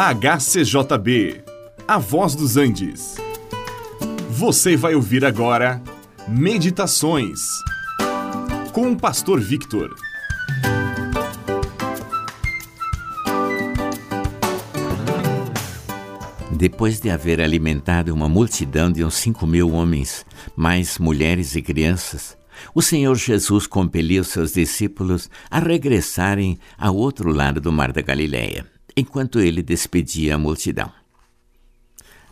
HCJB, A Voz dos Andes. Você vai ouvir agora Meditações com o Pastor Victor. Depois de haver alimentado uma multidão de uns cinco mil homens, mais mulheres e crianças, o Senhor Jesus compeliu seus discípulos a regressarem ao outro lado do Mar da Galileia, enquanto ele despedia a multidão.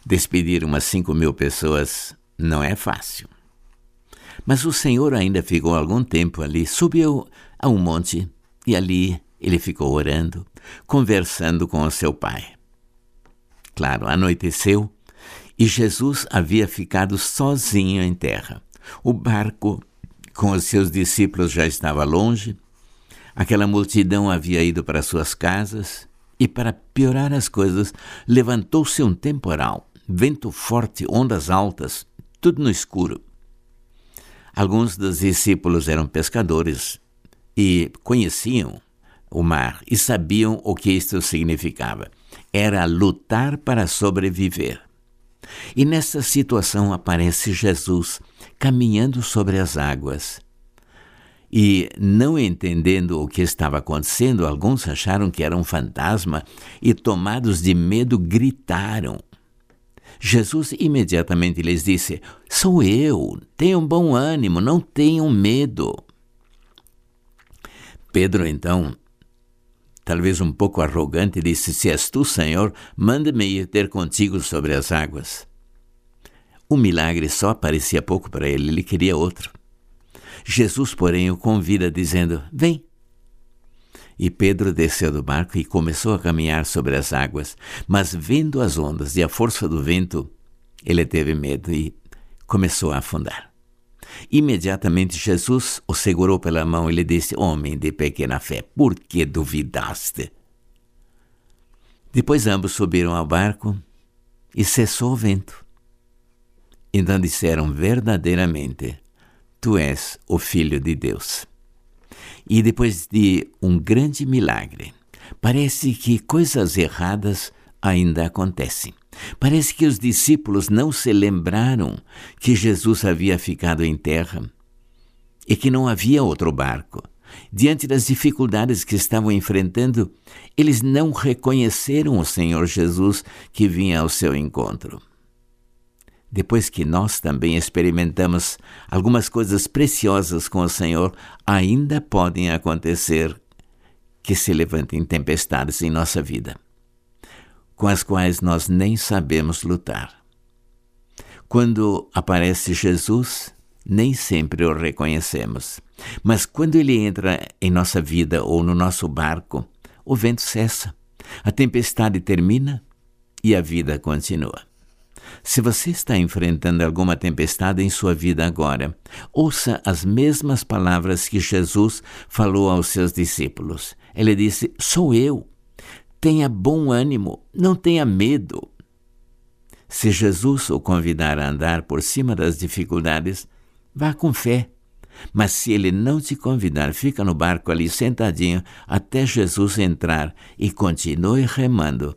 Despedir umas cinco mil pessoas não é fácil. Mas o Senhor ainda ficou algum tempo ali, subiu a um monte e ali ele ficou orando, conversando com o seu Pai. Claro, anoiteceu e Jesus havia ficado sozinho em terra. O barco com os seus discípulos já estava longe, aquela multidão havia ido para suas casas e, para piorar as coisas, levantou-se um temporal, vento forte, ondas altas, tudo no escuro. Alguns dos discípulos eram pescadores e conheciam o mar e sabiam o que isto significava. Era lutar para sobreviver. E nessa situação aparece Jesus caminhando sobre as águas. E, não entendendo o que estava acontecendo, alguns acharam que era um fantasma e, tomados de medo, gritaram. Jesus imediatamente lhes disse: Sou eu, tenham bom ânimo, não tenham medo. Pedro, então, talvez um pouco arrogante, disse: Se és tu, Senhor, manda-me ir ter contigo sobre as águas. O milagre só parecia pouco para ele, ele queria outro. Jesus, porém, o convida, dizendo: Vem. E Pedro desceu do barco e começou a caminhar sobre as águas, mas vendo as ondas e a força do vento, ele teve medo e começou a afundar. Imediatamente Jesus o segurou pela mão e lhe disse: Homem de pequena fé, por que duvidaste? Depois ambos subiram ao barco e cessou o vento. Então disseram verdadeiramente: Tu és o Filho de Deus. E depois de um grande milagre, parece que coisas erradas ainda acontecem. Parece que os discípulos não se lembraram que Jesus havia ficado em terra e que não havia outro barco. Diante das dificuldades que estavam enfrentando, eles não reconheceram o Senhor Jesus que vinha ao seu encontro depois que nós também experimentamos algumas coisas preciosas com o Senhor, ainda podem acontecer que se levantem tempestades em nossa vida, com as quais nós nem sabemos lutar. Quando aparece Jesus, nem sempre o reconhecemos, mas quando ele entra em nossa vida ou no nosso barco, o vento cessa, a tempestade termina e a vida continua. Se você está enfrentando alguma tempestade em sua vida agora, ouça as mesmas palavras que Jesus falou aos seus discípulos. Ele disse: Sou eu. Tenha bom ânimo, não tenha medo. Se Jesus o convidar a andar por cima das dificuldades, vá com fé. Mas se ele não te convidar, fica no barco ali sentadinho até Jesus entrar e continue remando